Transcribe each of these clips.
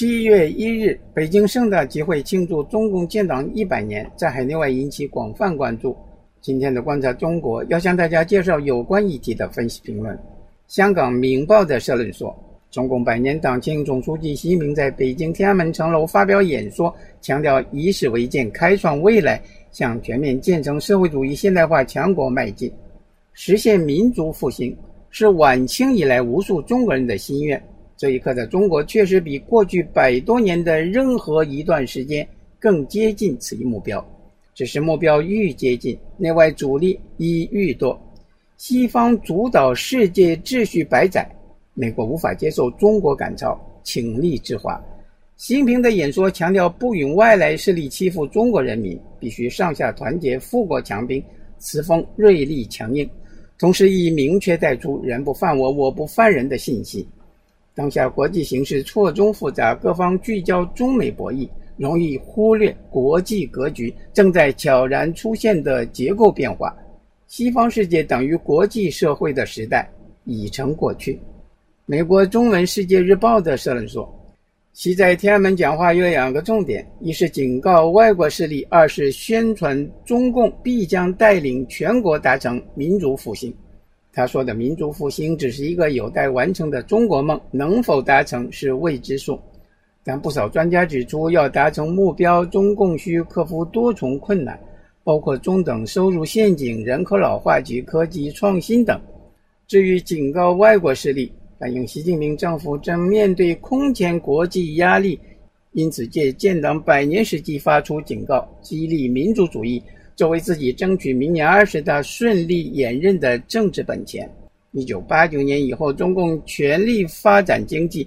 七月一日，北京盛大集会庆祝中共建党一百年，在海内外引起广泛关注。今天的观察中国要向大家介绍有关议题的分析评论。香港《明报》的社论说，中共百年党庆总书记习近平在北京天安门城楼发表演说，强调以史为鉴，开创未来，向全面建成社会主义现代化强国迈进，实现民族复兴，是晚清以来无数中国人的心愿。这一刻的中国确实比过去百多年的任何一段时间更接近此一目标。只是目标愈接近，内外阻力亦愈多。西方主导世界秩序百载，美国无法接受中国赶超，倾力制华。习近平的演说强调不允外来势力欺负中国人民，必须上下团结，富国强兵，此风锐利强硬，同时亦明确带出“人不犯我，我不犯人”的信息。当下国际形势错综复杂，各方聚焦中美博弈，容易忽略国际格局正在悄然出现的结构变化。西方世界等于国际社会的时代已成过去。美国中文世界日报的社论说，其在天安门讲话有两个重点：一是警告外国势力，二是宣传中共必将带领全国达成民族复兴。他说的民族复兴只是一个有待完成的中国梦，能否达成是未知数。但不少专家指出，要达成目标，中共需克服多重困难，包括中等收入陷阱、人口老化及科技创新等。至于警告外国势力，反映习近平政府正面对空前国际压力，因此借建党百年时机发出警告，激励民族主义。作为自己争取明年二十大顺利延任的政治本钱。一九八九年以后，中共全力发展经济，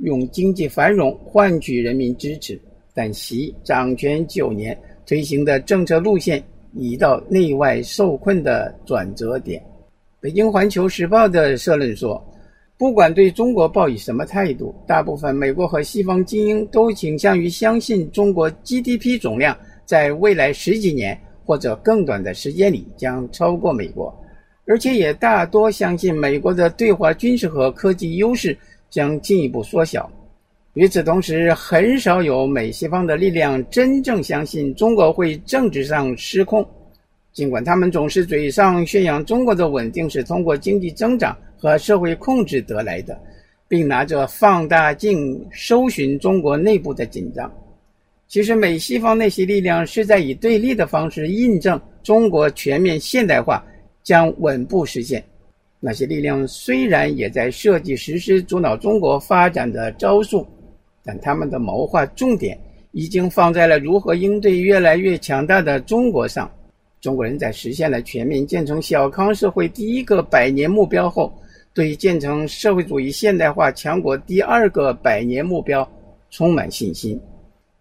用经济繁荣换取人民支持。但习掌权九年推行的政策路线已到内外受困的转折点。北京环球时报的社论说：“不管对中国抱以什么态度，大部分美国和西方精英都倾向于相信中国 GDP 总量在未来十几年。”或者更短的时间里将超过美国，而且也大多相信美国的对华军事和科技优势将进一步缩小。与此同时，很少有美西方的力量真正相信中国会政治上失控，尽管他们总是嘴上宣扬中国的稳定是通过经济增长和社会控制得来的，并拿着放大镜搜寻中国内部的紧张。其实，美西方那些力量是在以对立的方式印证中国全面现代化将稳步实现。那些力量虽然也在设计实施阻挠中国发展的招数，但他们的谋划重点已经放在了如何应对越来越强大的中国上。中国人在实现了全面建成小康社会第一个百年目标后，对建成社会主义现代化强国第二个百年目标充满信心。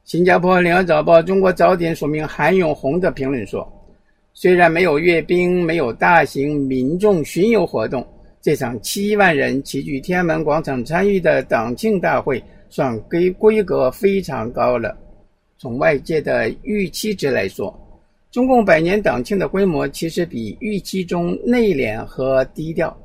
新加坡联合早报中国早点署名韩永红的评论说：“虽然没有阅兵，没有大型民众巡游活动，这场七万人齐聚天安门广场参与的党庆大会，算规规格非常高了。从外界的预期值来说，中共百年党庆的规模其实比预期中内敛和低调。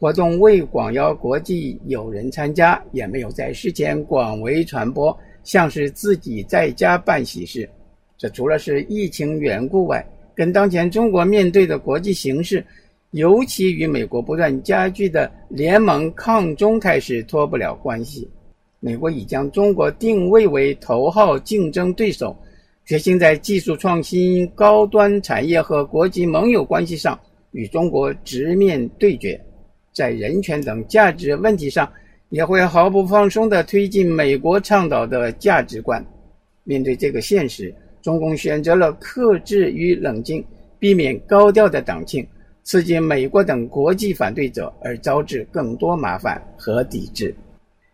活动未广邀国际友人参加，也没有在事前广为传播。”像是自己在家办喜事，这除了是疫情缘故外，跟当前中国面对的国际形势，尤其与美国不断加剧的联盟抗中态势脱不了关系。美国已将中国定位为头号竞争对手，决心在技术创新、高端产业和国际盟友关系上与中国直面对决，在人权等价值问题上。也会毫不放松地推进美国倡导的价值观。面对这个现实，中共选择了克制与冷静，避免高调的党庆，刺激美国等国际反对者，而招致更多麻烦和抵制。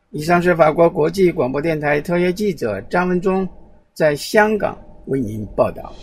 以上是法国国际广播电台特约记者张文忠在香港为您报道。